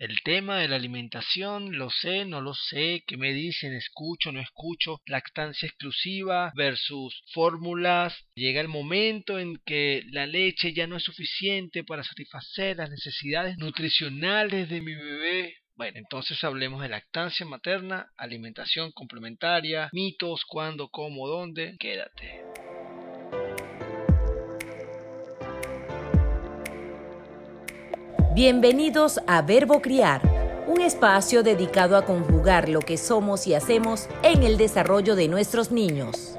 El tema de la alimentación, lo sé, no lo sé, qué me dicen, escucho, no escucho, lactancia exclusiva versus fórmulas. Llega el momento en que la leche ya no es suficiente para satisfacer las necesidades nutricionales de mi bebé. Bueno, entonces hablemos de lactancia materna, alimentación complementaria, mitos, cuándo, cómo, dónde. Quédate. Bienvenidos a Verbo Criar, un espacio dedicado a conjugar lo que somos y hacemos en el desarrollo de nuestros niños.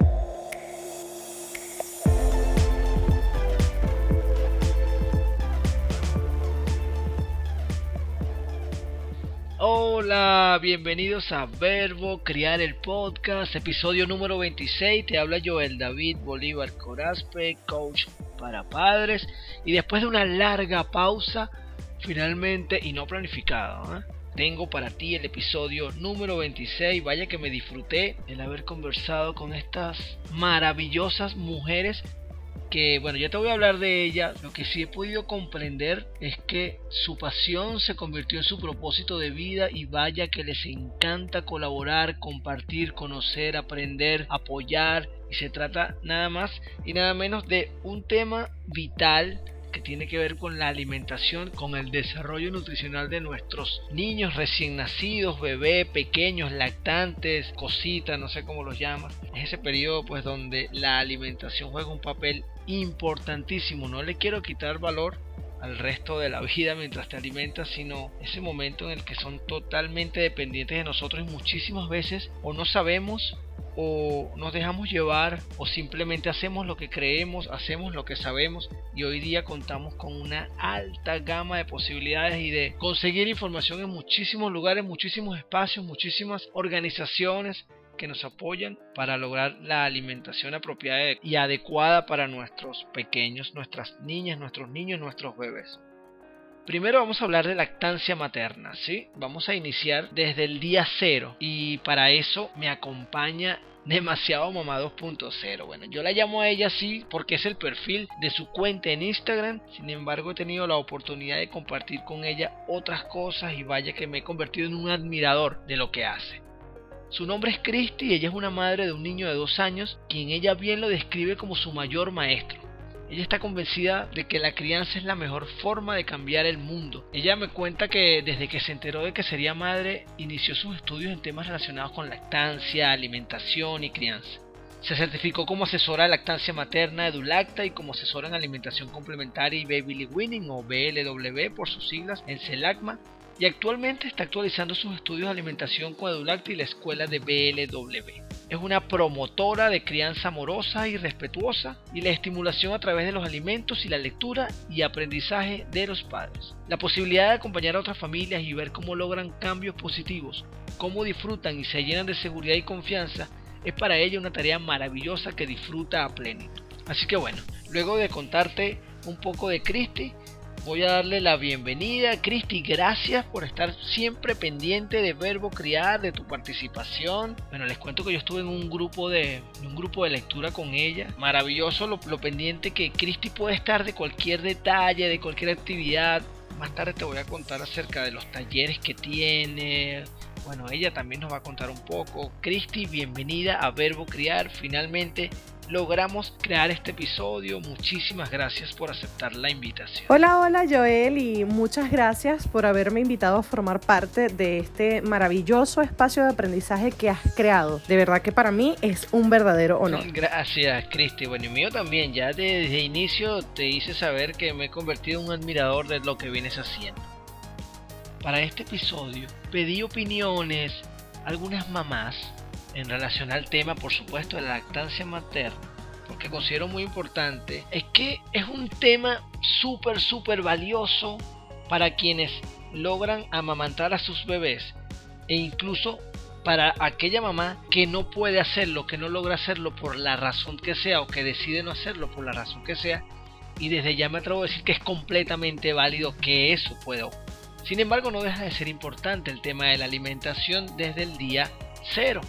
Hola, bienvenidos a Verbo Criar el Podcast, episodio número 26. Te habla Joel David Bolívar Corazpe, coach para padres. Y después de una larga pausa, finalmente y no planificado. ¿eh? Tengo para ti el episodio número 26. Vaya que me disfruté el haber conversado con estas maravillosas mujeres que bueno, ya te voy a hablar de ella, lo que sí he podido comprender es que su pasión se convirtió en su propósito de vida y vaya que les encanta colaborar, compartir, conocer, aprender, apoyar y se trata nada más y nada menos de un tema vital que tiene que ver con la alimentación, con el desarrollo nutricional de nuestros niños recién nacidos, bebés, pequeños, lactantes, cositas, no sé cómo los llaman. Es ese periodo pues donde la alimentación juega un papel importantísimo. No le quiero quitar valor al resto de la vida mientras te alimentas, sino ese momento en el que son totalmente dependientes de nosotros y muchísimas veces o no sabemos o nos dejamos llevar o simplemente hacemos lo que creemos, hacemos lo que sabemos y hoy día contamos con una alta gama de posibilidades y de conseguir información en muchísimos lugares, muchísimos espacios, muchísimas organizaciones que nos apoyan para lograr la alimentación apropiada y adecuada para nuestros pequeños, nuestras niñas, nuestros niños, nuestros bebés. Primero vamos a hablar de lactancia materna, ¿sí? Vamos a iniciar desde el día cero y para eso me acompaña demasiado mamá 2.0. Bueno, yo la llamo a ella así porque es el perfil de su cuenta en Instagram. Sin embargo, he tenido la oportunidad de compartir con ella otras cosas y vaya que me he convertido en un admirador de lo que hace. Su nombre es Christy y ella es una madre de un niño de dos años, quien ella bien lo describe como su mayor maestro. Ella está convencida de que la crianza es la mejor forma de cambiar el mundo. Ella me cuenta que desde que se enteró de que sería madre, inició sus estudios en temas relacionados con lactancia, alimentación y crianza. Se certificó como asesora de lactancia materna Edulacta y como asesora en alimentación complementaria y Baby Winning o BLW por sus siglas en CELACMA y actualmente está actualizando sus estudios de alimentación con Edulacta y la escuela de BLW. Es una promotora de crianza amorosa y respetuosa y la estimulación a través de los alimentos y la lectura y aprendizaje de los padres. La posibilidad de acompañar a otras familias y ver cómo logran cambios positivos, cómo disfrutan y se llenan de seguridad y confianza, es para ella una tarea maravillosa que disfruta a plenitud. Así que bueno, luego de contarte un poco de Christy, voy a darle la bienvenida. Cristi, gracias por estar siempre pendiente de Verbo Criar, de tu participación. Bueno, les cuento que yo estuve en un grupo de, un grupo de lectura con ella. Maravilloso lo, lo pendiente que Cristi puede estar de cualquier detalle, de cualquier actividad. Más tarde te voy a contar acerca de los talleres que tiene, bueno, ella también nos va a contar un poco. Cristi, bienvenida a Verbo Criar. Finalmente logramos crear este episodio. Muchísimas gracias por aceptar la invitación. Hola, hola Joel y muchas gracias por haberme invitado a formar parte de este maravilloso espacio de aprendizaje que has creado. De verdad que para mí es un verdadero honor. Gracias, Cristi. Bueno, y mío también. Ya desde inicio te hice saber que me he convertido en un admirador de lo que vienes haciendo. Para este episodio pedí opiniones algunas mamás en relación al tema, por supuesto, de la lactancia materna, porque considero muy importante, es que es un tema súper, súper valioso para quienes logran amamantar a sus bebés e incluso para aquella mamá que no puede hacerlo, que no logra hacerlo por la razón que sea o que decide no hacerlo por la razón que sea. Y desde ya me atrevo a decir que es completamente válido que eso pueda ocurrir. Sin embargo, no deja de ser importante el tema de la alimentación desde el día cero.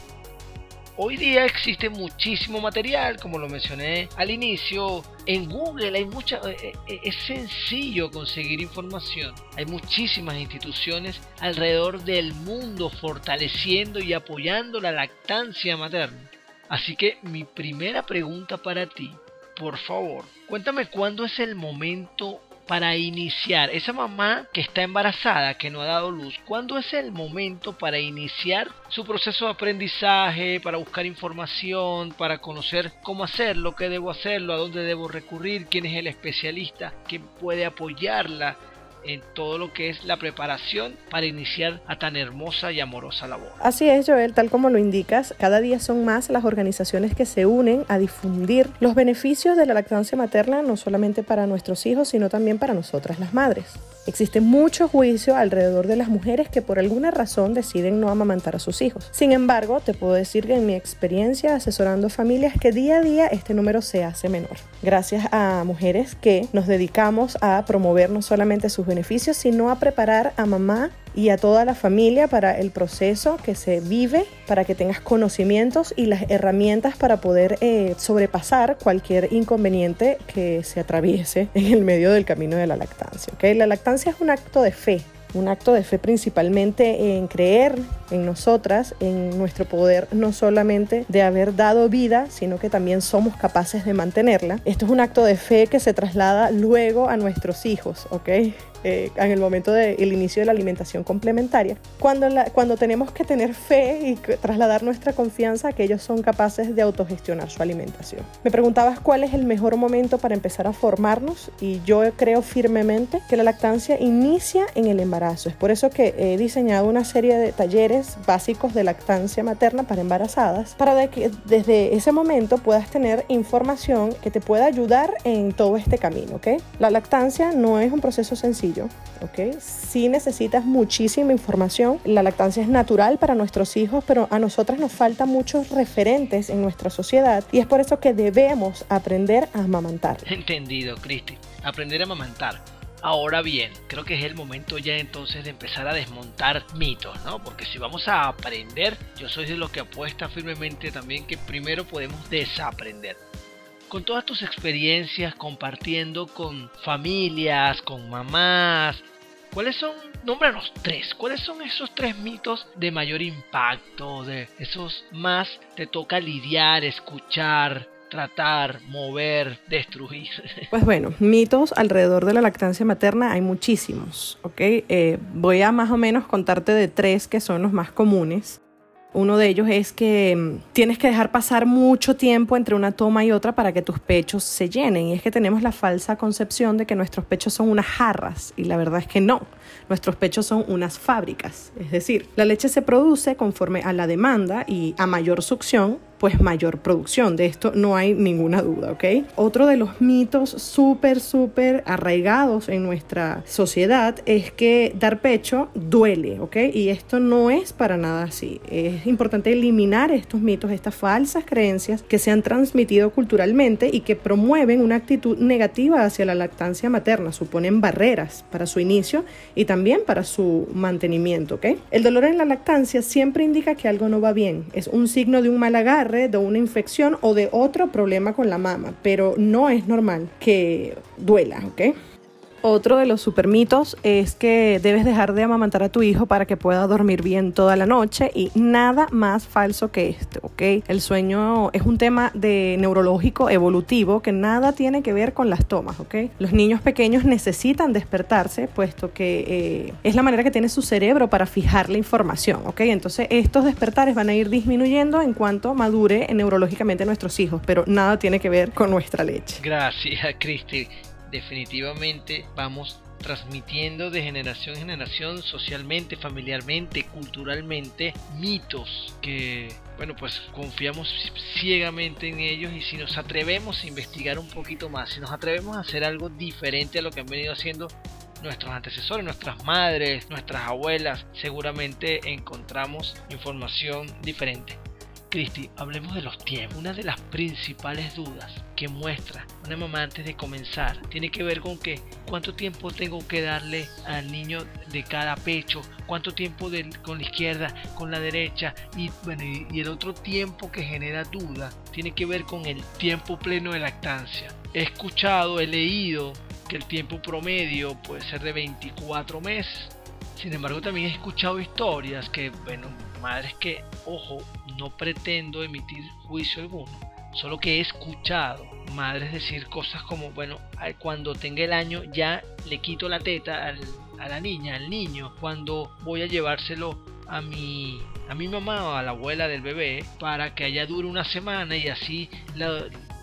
Hoy día existe muchísimo material, como lo mencioné al inicio. En Google hay mucha, eh, eh, es sencillo conseguir información. Hay muchísimas instituciones alrededor del mundo fortaleciendo y apoyando la lactancia materna. Así que mi primera pregunta para ti, por favor, cuéntame cuándo es el momento para iniciar, esa mamá que está embarazada, que no ha dado luz, ¿cuándo es el momento para iniciar su proceso de aprendizaje, para buscar información, para conocer cómo hacerlo, qué debo hacerlo, a dónde debo recurrir, quién es el especialista que puede apoyarla? En todo lo que es la preparación para iniciar a tan hermosa y amorosa labor. Así es, Joel, tal como lo indicas, cada día son más las organizaciones que se unen a difundir los beneficios de la lactancia materna, no solamente para nuestros hijos, sino también para nosotras las madres. Existe mucho juicio alrededor de las mujeres que por alguna razón deciden no amamantar a sus hijos. Sin embargo, te puedo decir que en mi experiencia asesorando familias que día a día este número se hace menor. Gracias a mujeres que nos dedicamos a promover no solamente sus beneficios, sino a preparar a mamá y a toda la familia para el proceso que se vive, para que tengas conocimientos y las herramientas para poder eh, sobrepasar cualquier inconveniente que se atraviese en el medio del camino de la lactancia. ¿okay? La lactancia es un acto de fe, un acto de fe principalmente en creer en nosotras, en nuestro poder, no solamente de haber dado vida, sino que también somos capaces de mantenerla. Esto es un acto de fe que se traslada luego a nuestros hijos, ¿ok? Eh, en el momento del inicio de la alimentación complementaria, cuando, cuando tenemos que tener fe y trasladar nuestra confianza a que ellos son capaces de autogestionar su alimentación. Me preguntabas cuál es el mejor momento para empezar a formarnos y yo creo firmemente que la lactancia inicia en el embarazo. Es por eso que he diseñado una serie de talleres básicos de lactancia materna para embarazadas, para que desde ese momento puedas tener información que te pueda ayudar en todo este camino. ¿okay? La lactancia no es un proceso sencillo ¿ok? Si necesitas muchísima información, la lactancia es natural para nuestros hijos, pero a nosotras nos faltan muchos referentes en nuestra sociedad y es por eso que debemos aprender a amamantar. Entendido, Cristi. Aprender a amamantar. Ahora bien, creo que es el momento ya entonces de empezar a desmontar mitos, ¿no? Porque si vamos a aprender, yo soy de los que apuesta firmemente también que primero podemos desaprender con todas tus experiencias compartiendo con familias, con mamás, ¿cuáles son, nómbranos tres, cuáles son esos tres mitos de mayor impacto, de esos más te toca lidiar, escuchar, tratar, mover, destruir? Pues bueno, mitos alrededor de la lactancia materna hay muchísimos, ¿ok? Eh, voy a más o menos contarte de tres que son los más comunes. Uno de ellos es que mm, tienes que dejar pasar mucho tiempo entre una toma y otra para que tus pechos se llenen. Y es que tenemos la falsa concepción de que nuestros pechos son unas jarras y la verdad es que no. Nuestros pechos son unas fábricas. Es decir, la leche se produce conforme a la demanda y a mayor succión pues mayor producción. De esto no hay ninguna duda, ¿ok? Otro de los mitos súper, súper arraigados en nuestra sociedad es que dar pecho duele, ¿ok? Y esto no es para nada así. Es importante eliminar estos mitos, estas falsas creencias que se han transmitido culturalmente y que promueven una actitud negativa hacia la lactancia materna, suponen barreras para su inicio y también para su mantenimiento, ¿ok? El dolor en la lactancia siempre indica que algo no va bien, es un signo de un mal agarre de una infección o de otro problema con la mama, pero no es normal que duela, ¿ok? Otro de los supermitos es que debes dejar de amamantar a tu hijo para que pueda dormir bien toda la noche y nada más falso que esto, ¿ok? El sueño es un tema de neurológico evolutivo que nada tiene que ver con las tomas, ¿ok? Los niños pequeños necesitan despertarse puesto que eh, es la manera que tiene su cerebro para fijar la información, ¿ok? Entonces estos despertares van a ir disminuyendo en cuanto madure neurológicamente nuestros hijos, pero nada tiene que ver con nuestra leche. Gracias, Cristi definitivamente vamos transmitiendo de generación en generación socialmente, familiarmente, culturalmente mitos que bueno pues confiamos ciegamente en ellos y si nos atrevemos a investigar un poquito más, si nos atrevemos a hacer algo diferente a lo que han venido haciendo nuestros antecesores, nuestras madres, nuestras abuelas, seguramente encontramos información diferente. Cristi, hablemos de los tiempos. Una de las principales dudas que muestra una mamá antes de comenzar tiene que ver con que cuánto tiempo tengo que darle al niño de cada pecho, cuánto tiempo con la izquierda, con la derecha y bueno y, el otro tiempo que genera duda tiene que ver con el tiempo pleno de lactancia. He escuchado, he leído que el tiempo promedio puede ser de 24 meses. Sin embargo, también he escuchado historias que, bueno, madres que, ojo, no pretendo emitir juicio alguno, solo que he escuchado madres decir cosas como, bueno, cuando tenga el año ya le quito la teta a la niña, al niño, cuando voy a llevárselo a mi, a mi mamá o a la abuela del bebé para que allá dure una semana y así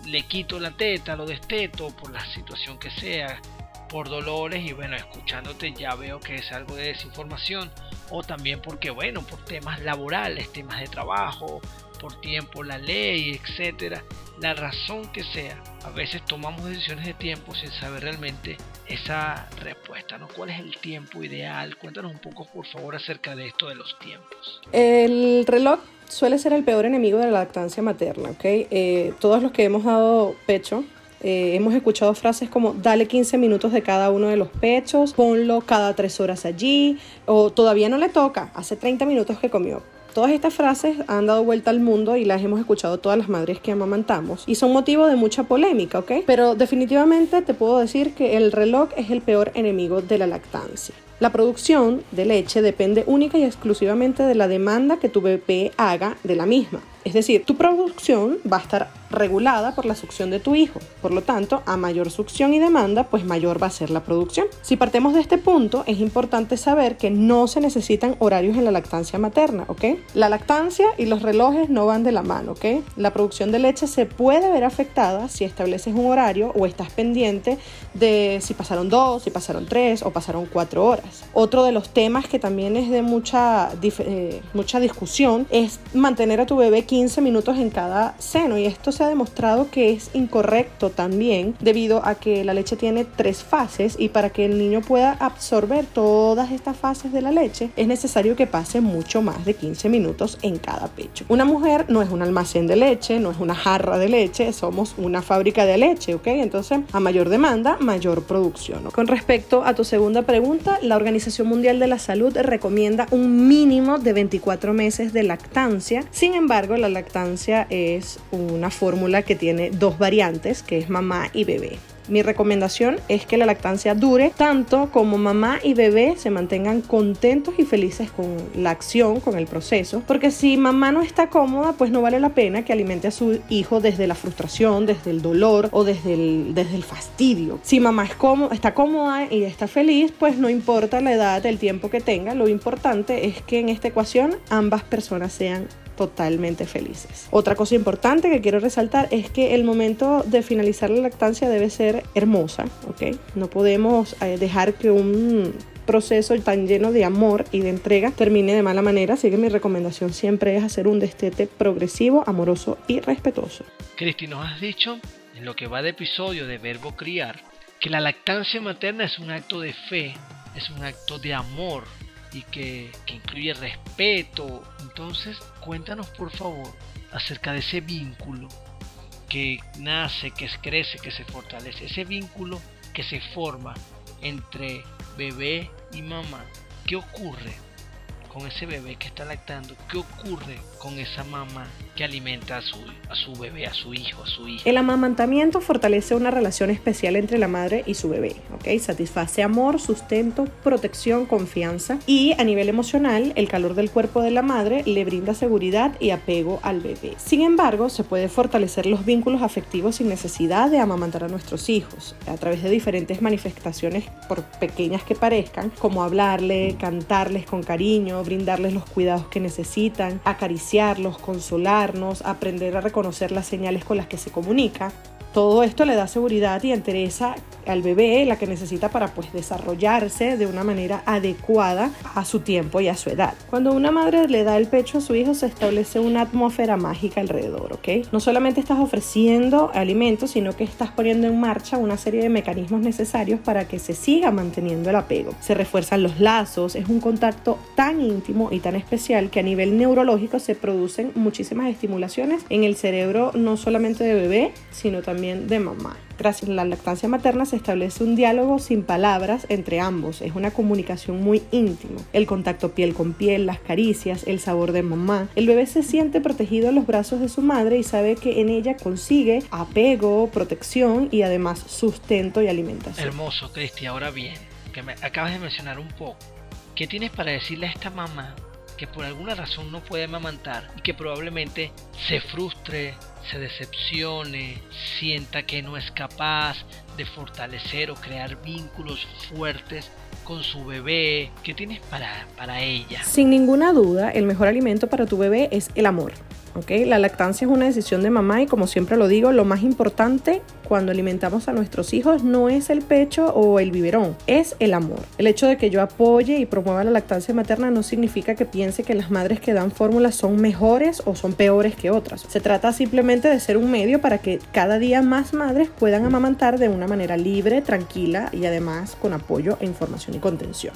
le quito la teta, lo desteto por la situación que sea, por dolores y bueno, escuchándote ya veo que es algo de desinformación o también porque bueno, por temas laborales, temas de trabajo, por tiempo, la ley, etcétera, la razón que sea, a veces tomamos decisiones de tiempo sin saber realmente esa respuesta, ¿no? ¿Cuál es el tiempo ideal? Cuéntanos un poco, por favor, acerca de esto de los tiempos. El reloj suele ser el peor enemigo de la lactancia materna, ¿ok? Eh, todos los que hemos dado pecho eh, hemos escuchado frases como dale 15 minutos de cada uno de los pechos, ponlo cada 3 horas allí, o todavía no le toca, hace 30 minutos que comió. Todas estas frases han dado vuelta al mundo y las hemos escuchado todas las madres que amamantamos y son motivo de mucha polémica, ¿ok? Pero definitivamente te puedo decir que el reloj es el peor enemigo de la lactancia. La producción de leche depende única y exclusivamente de la demanda que tu bebé haga de la misma. Es decir, tu producción va a estar regulada por la succión de tu hijo. Por lo tanto, a mayor succión y demanda, pues mayor va a ser la producción. Si partemos de este punto, es importante saber que no se necesitan horarios en la lactancia materna, ¿ok? La lactancia y los relojes no van de la mano, ¿ok? La producción de leche se puede ver afectada si estableces un horario o estás pendiente de si pasaron dos, si pasaron tres o pasaron cuatro horas. Otro de los temas que también es de mucha, eh, mucha discusión es mantener a tu bebé 15 minutos en cada seno y esto se ha demostrado que es incorrecto también debido a que la leche tiene tres fases y para que el niño pueda absorber todas estas fases de la leche es necesario que pase mucho más de 15 minutos en cada pecho. Una mujer no es un almacén de leche, no es una jarra de leche, somos una fábrica de leche, ¿ok? Entonces a mayor demanda, mayor producción. Con respecto a tu segunda pregunta, la Organización Mundial de la Salud recomienda un mínimo de 24 meses de lactancia. Sin embargo, la lactancia es una fórmula que tiene dos variantes, que es mamá y bebé. Mi recomendación es que la lactancia dure tanto como mamá y bebé se mantengan contentos y felices con la acción, con el proceso, porque si mamá no está cómoda, pues no vale la pena que alimente a su hijo desde la frustración, desde el dolor o desde el, desde el fastidio. Si mamá es está cómoda y está feliz, pues no importa la edad, el tiempo que tenga, lo importante es que en esta ecuación ambas personas sean totalmente felices. Otra cosa importante que quiero resaltar es que el momento de finalizar la lactancia debe ser hermosa, ¿ok? No podemos eh, dejar que un proceso tan lleno de amor y de entrega termine de mala manera, así que mi recomendación siempre es hacer un destete progresivo, amoroso y respetuoso. Cristi, nos has dicho en lo que va de episodio de Verbo Criar que la lactancia materna es un acto de fe, es un acto de amor, y que, incluye respeto. Entonces, cuéntanos por favor acerca de ese vínculo que nace, que crece, que se fortalece, ese vínculo que se forma entre bebé y mamá. ¿Qué ocurre con ese bebé que está lactando? ¿Qué ocurre con esa mamá que alimenta a su, a su bebé, a su hijo, a su hija? El amamantamiento fortalece una relación especial entre la madre y su bebé, ¿ok? Satisface amor, sustento, protección, confianza y a nivel emocional, el calor del cuerpo de la madre le brinda seguridad y apego al bebé. Sin embargo, se puede fortalecer los vínculos afectivos sin necesidad de amamantar a nuestros hijos a través de diferentes manifestaciones, por pequeñas que parezcan, como hablarle, cantarles con cariño, brindarles los cuidados que necesitan, consolarnos, aprender a reconocer las señales con las que se comunica. Todo esto le da seguridad y entereza al bebé, la que necesita para pues desarrollarse de una manera adecuada a su tiempo y a su edad. Cuando una madre le da el pecho a su hijo se establece una atmósfera mágica alrededor, ¿ok? No solamente estás ofreciendo alimentos, sino que estás poniendo en marcha una serie de mecanismos necesarios para que se siga manteniendo el apego. Se refuerzan los lazos, es un contacto tan íntimo y tan especial que a nivel neurológico se producen muchísimas estimulaciones en el cerebro no solamente de bebé, sino también de mamá. A la lactancia materna se establece un diálogo sin palabras entre ambos. Es una comunicación muy íntima. El contacto piel con piel, las caricias, el sabor de mamá. El bebé se siente protegido en los brazos de su madre y sabe que en ella consigue apego, protección y además sustento y alimentación. Hermoso, Cristi. Ahora bien, que me acabas de mencionar un poco. ¿Qué tienes para decirle a esta mamá que por alguna razón no puede amamantar y que probablemente se frustre, se decepcione, sienta que no es capaz de fortalecer o crear vínculos fuertes con su bebé. ¿Qué tienes para, para ella? Sin ninguna duda, el mejor alimento para tu bebé es el amor. La lactancia es una decisión de mamá y como siempre lo digo, lo más importante cuando alimentamos a nuestros hijos no es el pecho o el biberón, es el amor. El hecho de que yo apoye y promueva la lactancia materna no significa que piense que las madres que dan fórmulas son mejores o son peores que otras. Se trata simplemente de ser un medio para que cada día más madres puedan amamantar de una manera libre, tranquila y además con apoyo e información y contención.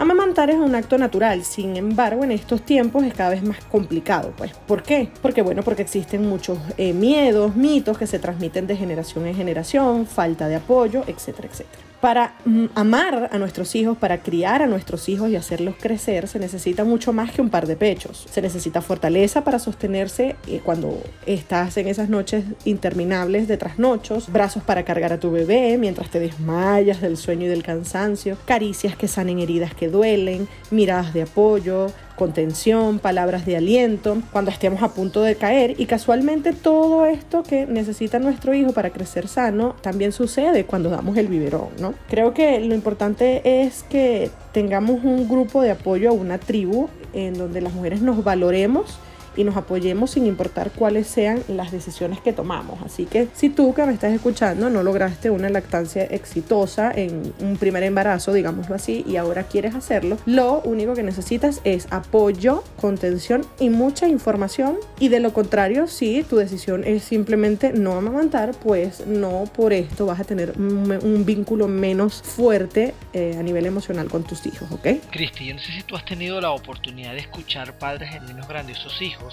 Amamantar es un acto natural, sin embargo en estos tiempos es cada vez más complicado. Pues, ¿Por qué? Porque bueno, porque existen muchos eh, miedos, mitos que se transmiten de generación en generación, falta de apoyo, etcétera, etcétera. Para mm, amar a nuestros hijos, para criar a nuestros hijos y hacerlos crecer, se necesita mucho más que un par de pechos. Se necesita fortaleza para sostenerse eh, cuando estás en esas noches interminables de trasnochos, brazos para cargar a tu bebé mientras te desmayas del sueño y del cansancio, caricias que sanen heridas que duelen, miradas de apoyo, contención, palabras de aliento, cuando estemos a punto de caer y casualmente todo esto que necesita nuestro hijo para crecer sano también sucede cuando damos el biberón, ¿no? Creo que lo importante es que tengamos un grupo de apoyo, una tribu en donde las mujeres nos valoremos y nos apoyemos sin importar cuáles sean las decisiones que tomamos. Así que si tú que me estás escuchando no lograste una lactancia exitosa en un primer embarazo, digámoslo así, y ahora quieres hacerlo, lo único que necesitas es apoyo, contención y mucha información. Y de lo contrario, si tu decisión es simplemente no amamantar, pues no por esto vas a tener un, vínculo menos fuerte eh, a nivel emocional con tus hijos, ¿ok? Cristi, yo no sé si tú has tenido la oportunidad de escuchar padres en niños grandes, sus hijos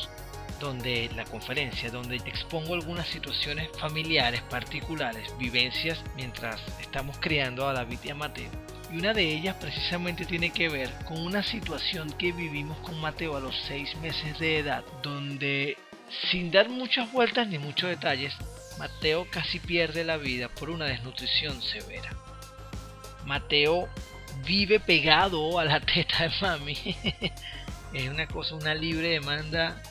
donde la conferencia, donde expongo algunas situaciones familiares particulares, vivencias mientras estamos criando a David y a Mateo. Y una de ellas precisamente tiene que ver con una situación que vivimos con Mateo a los seis meses de edad, donde sin dar muchas vueltas ni muchos detalles, Mateo casi pierde la vida por una desnutrición severa. Mateo vive pegado a la teta de mami es una cosa, una libre demanda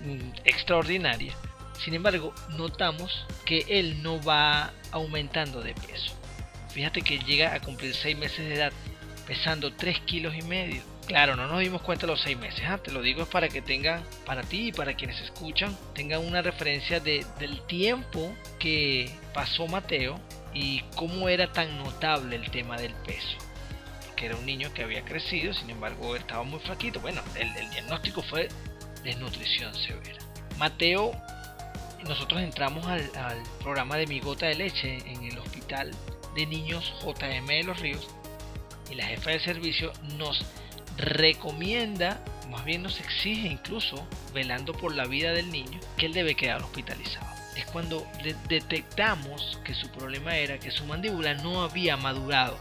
mm, extraordinaria. Sin embargo, notamos que él no va aumentando de peso. Fíjate que llega a cumplir 6 meses de edad pesando 3 kilos y medio. Claro, no nos dimos cuenta los 6 meses. ¿ah? Te lo digo es para que tengan, para ti y para quienes escuchan, tengan una referencia de, del tiempo que pasó Mateo y cómo era tan notable el tema del peso que era un niño que había crecido, sin embargo estaba muy flaquito. Bueno, el, diagnóstico fue desnutrición severa. Mateo, nosotros entramos al, programa de mi gota de leche en el hospital de niños JM de los Ríos y la jefa de servicio nos recomienda, más bien nos exige incluso, velando por la vida del niño, que él debe quedar hospitalizado. Es cuando detectamos que su problema era que su mandíbula no había madurado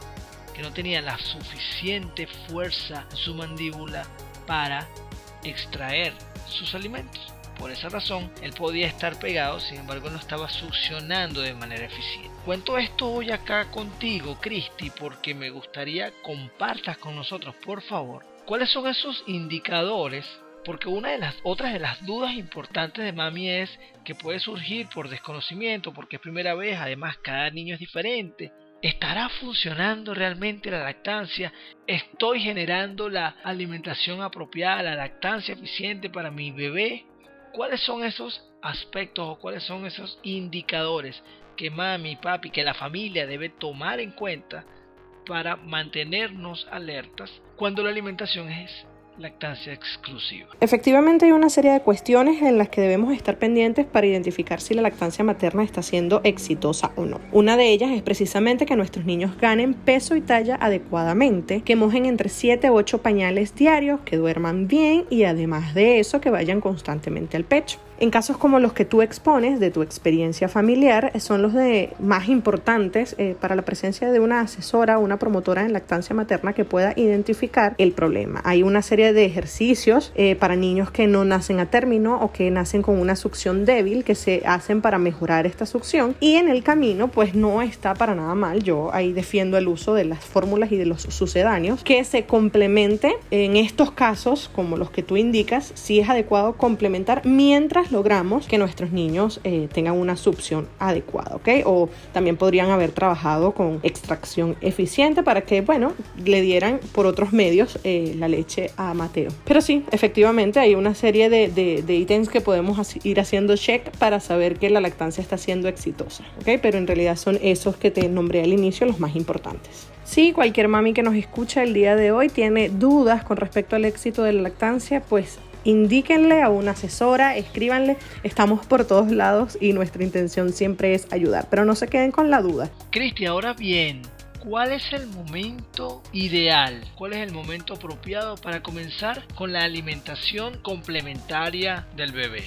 que no tenía la suficiente fuerza en su mandíbula para extraer sus alimentos. Por esa razón, él podía estar pegado, sin embargo no estaba succionando de manera eficiente. Cuento esto hoy acá contigo, Cristi, porque me gustaría compartas con nosotros, por favor, cuáles son esos indicadores porque una de las otras de las dudas importantes de mami es que puede surgir por desconocimiento, porque es primera vez, además cada niño es diferente, ¿Estará funcionando realmente la lactancia? ¿Estoy generando la alimentación apropiada, la lactancia eficiente para mi bebé? ¿Cuáles son esos aspectos o cuáles son esos indicadores que mami, papi, que la familia debe tomar en cuenta para mantenernos alertas cuando la alimentación es lactancia exclusiva. Efectivamente hay una serie de cuestiones en las que debemos estar pendientes para identificar si la lactancia materna está siendo exitosa o no. Una de ellas es precisamente que nuestros niños ganen peso y talla adecuadamente, que mojen entre 7 u 8 pañales diarios, que duerman bien y además de eso que vayan constantemente al pecho. En casos como los que tú expones de tu experiencia familiar, eh, son los de más importantes eh, para la presencia de una asesora o una promotora en lactancia materna que pueda identificar el problema. Hay una serie de ejercicios eh, para niños que no nacen a término o que nacen con una succión débil que se hacen para mejorar esta succión y en el camino pues no está para nada mal. Yo ahí defiendo el uso de las fórmulas y de los sucedáneos que se complemente en estos casos como los que tú indicas si es adecuado complementar mientras logramos que nuestros niños eh, tengan una succión adecuada, ¿ok? O también podrían haber trabajado con extracción eficiente para que, bueno, le dieran por otros medios eh, la leche a Mateo. Pero sí, efectivamente hay una serie de, de, ítems que podemos ir haciendo check para saber que la lactancia está siendo exitosa, ¿ok? Pero en realidad son esos que te nombré al inicio los más importantes. Si cualquier mami que nos escucha el día de hoy tiene dudas con respecto al éxito de la lactancia, pues indíquenle a una asesora, escríbanle, estamos por todos lados y nuestra intención siempre es ayudar, pero no se queden con la duda. Cristi, ahora bien, ¿cuál es el momento ideal? ¿Cuál es el momento apropiado para comenzar con la alimentación complementaria del bebé?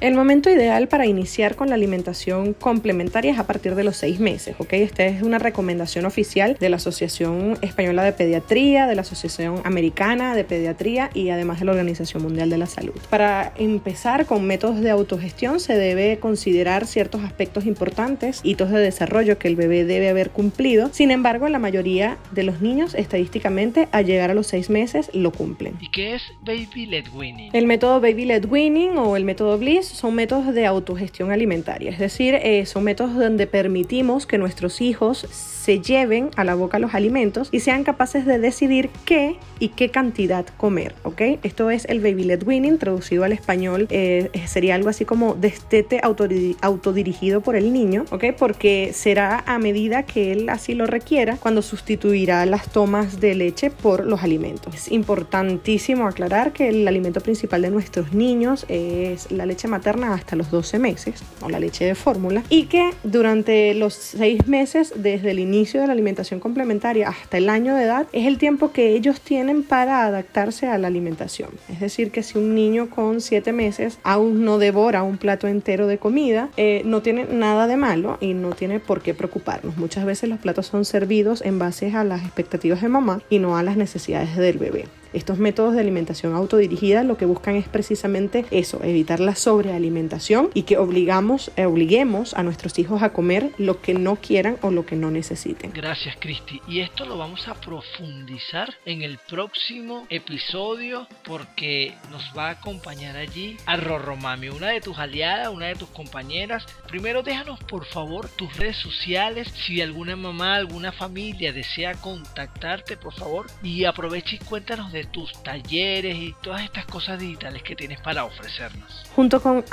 El momento ideal para iniciar con la alimentación complementaria es a partir de los seis meses, ¿ok? Esta es una recomendación oficial de la Asociación Española de Pediatría, de la Asociación Americana de Pediatría y además de la Organización Mundial de la Salud. Para empezar con métodos de autogestión se debe considerar ciertos aspectos importantes, hitos de desarrollo que el bebé debe haber cumplido. Sin embargo, la mayoría de los niños estadísticamente al llegar a los seis meses lo cumplen. ¿Y qué es Baby Led Weaning? El método Baby Led Weaning o el método Son métodos de autogestión alimentaria, es decir, eh, son métodos donde permitimos que nuestros hijos se lleven a la boca los alimentos y sean capaces de decidir qué y qué cantidad comer, ¿ok? Esto es el baby led weaning, traducido al español, eh, sería algo así como destete autodirigido por el niño, ¿ok? Porque será a medida que él así lo requiera cuando sustituirá las tomas de leche por los alimentos. Es importantísimo aclarar que el alimento principal de nuestros niños es la leche materna hasta los 12 meses, o la leche de fórmula, y que durante los 6 meses desde el inicio de la alimentación complementaria hasta el año de edad es el tiempo que ellos tienen para adaptarse a la alimentación. Es decir, que si un niño con 7 meses aún no devora un plato entero de comida, eh, no tiene nada de malo y no tiene por qué preocuparnos. Muchas veces los platos son servidos en base a las expectativas de mamá y no a las necesidades del bebé. Estos métodos de alimentación autodirigida lo que buscan es precisamente eso, evitar la sobrealimentación y que obligamos, eh, obliguemos a nuestros hijos a comer lo que no quieran o lo que no necesiten. Gracias, Cristi. Y esto lo vamos a profundizar en el próximo episodio porque nos va a acompañar allí a Rorromami, una de tus aliadas, una de tus compañeras. Primero déjanos por favor tus redes sociales, si alguna mamá, alguna familia desea contactarte, por favor, y aprovecha y cuéntanos de tus talleres y todas estas cosas digitales que tienes para ofrecernos. Junto con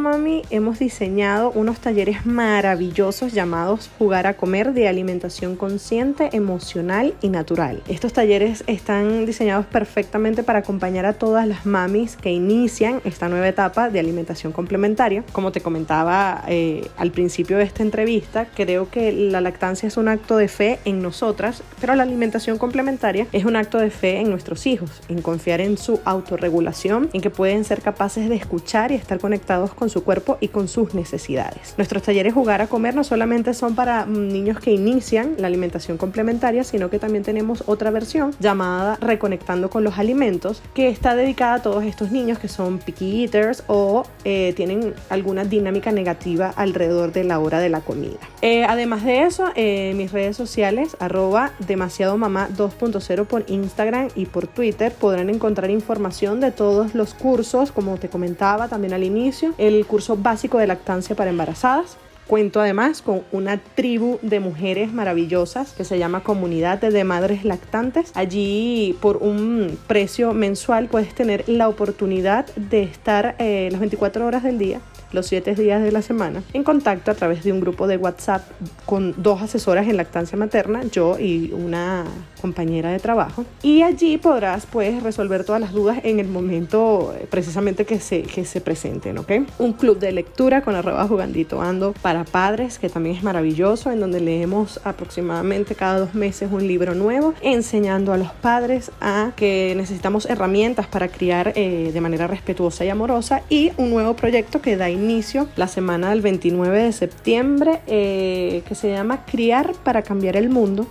Mami hemos diseñado unos talleres maravillosos llamados Jugar a Comer de Alimentación Consciente, Emocional y Natural. Estos talleres están diseñados perfectamente para acompañar a todas las mamis que inician esta nueva etapa de alimentación complementaria. Como te comentaba eh, al principio de esta entrevista, creo que la lactancia es un acto de fe en nosotras, pero la alimentación complementaria es un acto de fe en nuestros hijos en confiar en su autorregulación, en que pueden ser capaces de escuchar y estar conectados con su cuerpo y con sus necesidades. Nuestros talleres Jugar a Comer no solamente son para mm, niños que inician la alimentación complementaria, sino que también tenemos otra versión llamada Reconectando con los Alimentos, que está dedicada a todos estos niños que son picky eaters o eh, tienen alguna dinámica negativa alrededor de la hora de la comida. Eh, además de eso, en mis redes sociales, arroba demasiado mamá 2.0 por Instagram y por Twitter podrán encontrar información de todos los cursos, como te comentaba también al inicio, el curso básico de lactancia para embarazadas. Cuento además con una tribu de mujeres maravillosas que se llama Comunidad de Madres Lactantes. Allí por un precio mensual puedes tener la oportunidad de estar eh, las 24 horas del día los siete días de la semana en contacto a través de un grupo de WhatsApp con dos asesoras en lactancia materna, yo y una compañera de trabajo. Y allí podrás pues resolver todas las dudas en el momento eh, precisamente que se, que se presenten, ¿ok? Un club de lectura con arroba jugandito ando para padres que también es maravilloso, en donde leemos aproximadamente cada dos meses un libro nuevo, enseñando a los padres a que necesitamos herramientas para criar eh, de manera respetuosa y amorosa y un nuevo proyecto que da inicio la semana del 29 de septiembre eh, que se llama Criar para cambiar el mundo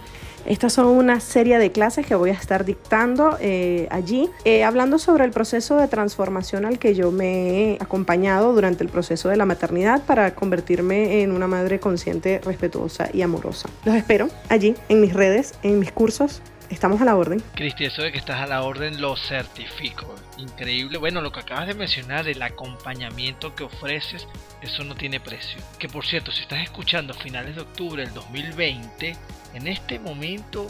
estas son una serie de clases que voy a estar dictando eh, allí, eh, hablando sobre el proceso de transformación al que yo me he acompañado durante el proceso de la maternidad para convertirme en una madre consciente, respetuosa y amorosa. Los espero allí, en mis redes, en mis cursos. Estamos a la orden. Cristi, eso de que estás a la orden lo certifico. Increíble. Bueno, lo que acabas de mencionar, el acompañamiento que ofreces, eso no tiene precio. Que por cierto, si estás escuchando a finales de octubre del 2020, en este momento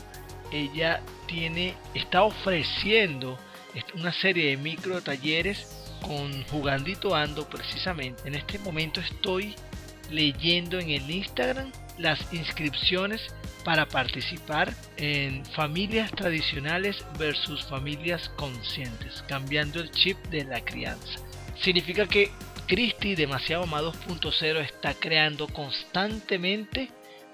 ella tiene, está ofreciendo una serie de micro talleres con Jugandito Ando precisamente. En este momento estoy leyendo en el Instagram las inscripciones para participar en familias tradicionales versus familias conscientes, cambiando el chip de la crianza. Significa que Christie Demasiado Ama 2.0 está creando constantemente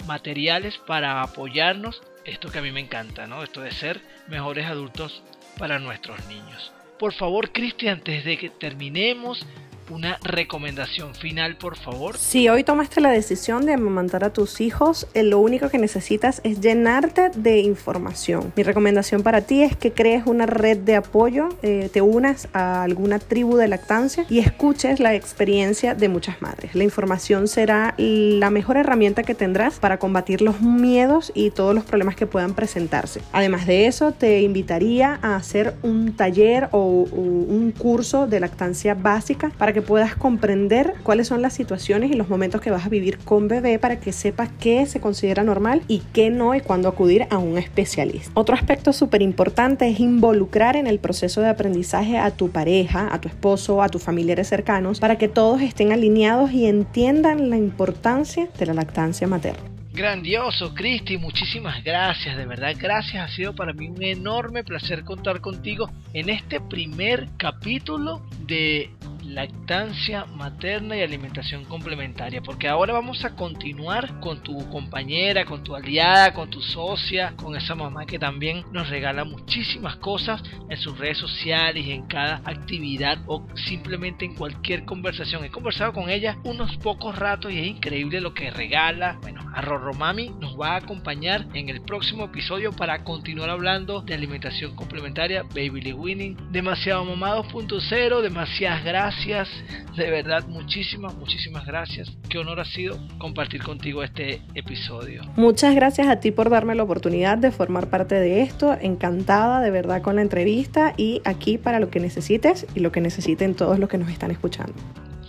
materiales para apoyarnos, esto que a mí me encanta, ¿no? Esto de ser mejores adultos para nuestros niños. Por favor, Cristi, antes de que terminemos, una recomendación final, por favor? Si hoy tomaste la decisión de amamantar a tus hijos, eh, lo único que necesitas es llenarte de información. Mi recomendación para ti es que crees una red de apoyo, eh, te unas a alguna tribu de lactancia y escuches la experiencia de muchas madres. La información será la mejor herramienta que tendrás para combatir los miedos y todos los problemas que puedan presentarse. Además de eso, te invitaría a hacer un taller o un curso de lactancia básica para que puedas comprender cuáles son las situaciones y los momentos que vas a vivir con bebé para que sepas qué se considera normal y qué no y cuándo acudir a un especialista. Otro aspecto súper importante es involucrar en el proceso de aprendizaje a tu pareja, a tu esposo, a tus familiares cercanos para que todos estén alineados y entiendan la importancia de la lactancia materna. Grandioso, Cristi, muchísimas gracias, de verdad, gracias, ha sido para mí un enorme placer contar contigo en este primer capítulo de lactancia materna y alimentación complementaria, porque ahora vamos a continuar con tu compañera, con tu aliada, con tu socia, con esa mamá que también nos regala muchísimas cosas en sus redes sociales en cada actividad o simplemente en cualquier conversación. He conversado con ella unos pocos ratos y es increíble lo que regala. A Roromami nos va a acompañar en el próximo episodio para continuar hablando de alimentación complementaria, Baby Winning, demasiado mamá 2.0, demasiadas gracias, de verdad, muchísimas, muchísimas gracias. Qué honor ha sido compartir contigo este episodio. Muchas gracias a ti por darme la oportunidad de formar parte de esto. Encantada de verdad con la entrevista y aquí para lo que necesites y lo que necesiten todos los que nos están escuchando.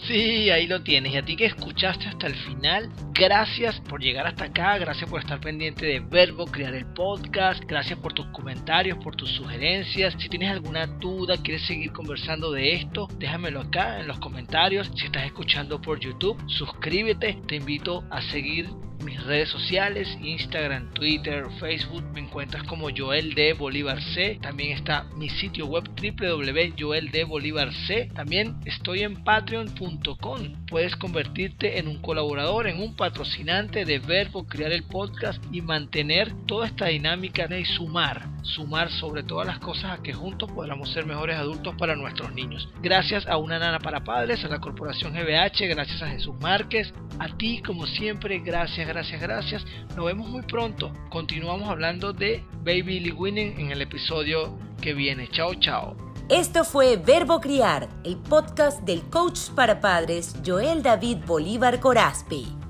Sí, ahí lo tienes. Y a ti que escuchaste hasta el final, gracias por llegar hasta acá, gracias por estar pendiente de Verbo, crear el podcast, gracias por tus comentarios, por tus sugerencias. Si tienes alguna duda, quieres seguir conversando de esto, déjamelo acá en los comentarios. Si estás escuchando por YouTube, suscríbete. Te invito a seguir mis redes sociales, Instagram, Twitter, Facebook, me encuentras como Joel de Bolívar C. También está mi sitio web C. También estoy en patreon.com. Puedes convertirte en un colaborador, en un patrocinante de Verbo, crear el podcast y mantener toda esta dinámica de sumar, sumar sobre todas las cosas a que juntos podamos ser mejores adultos para nuestros niños. Gracias a una nana para padres, a la corporación GBH, gracias a Jesús Márquez, a ti como siempre, gracias gracias, gracias. Nos vemos muy pronto. Continuamos hablando de Baby Lee Winning en el episodio que viene. Chao, chao. Esto fue Verbo Criar, el podcast del coach para padres Joel David Bolívar Corazpi.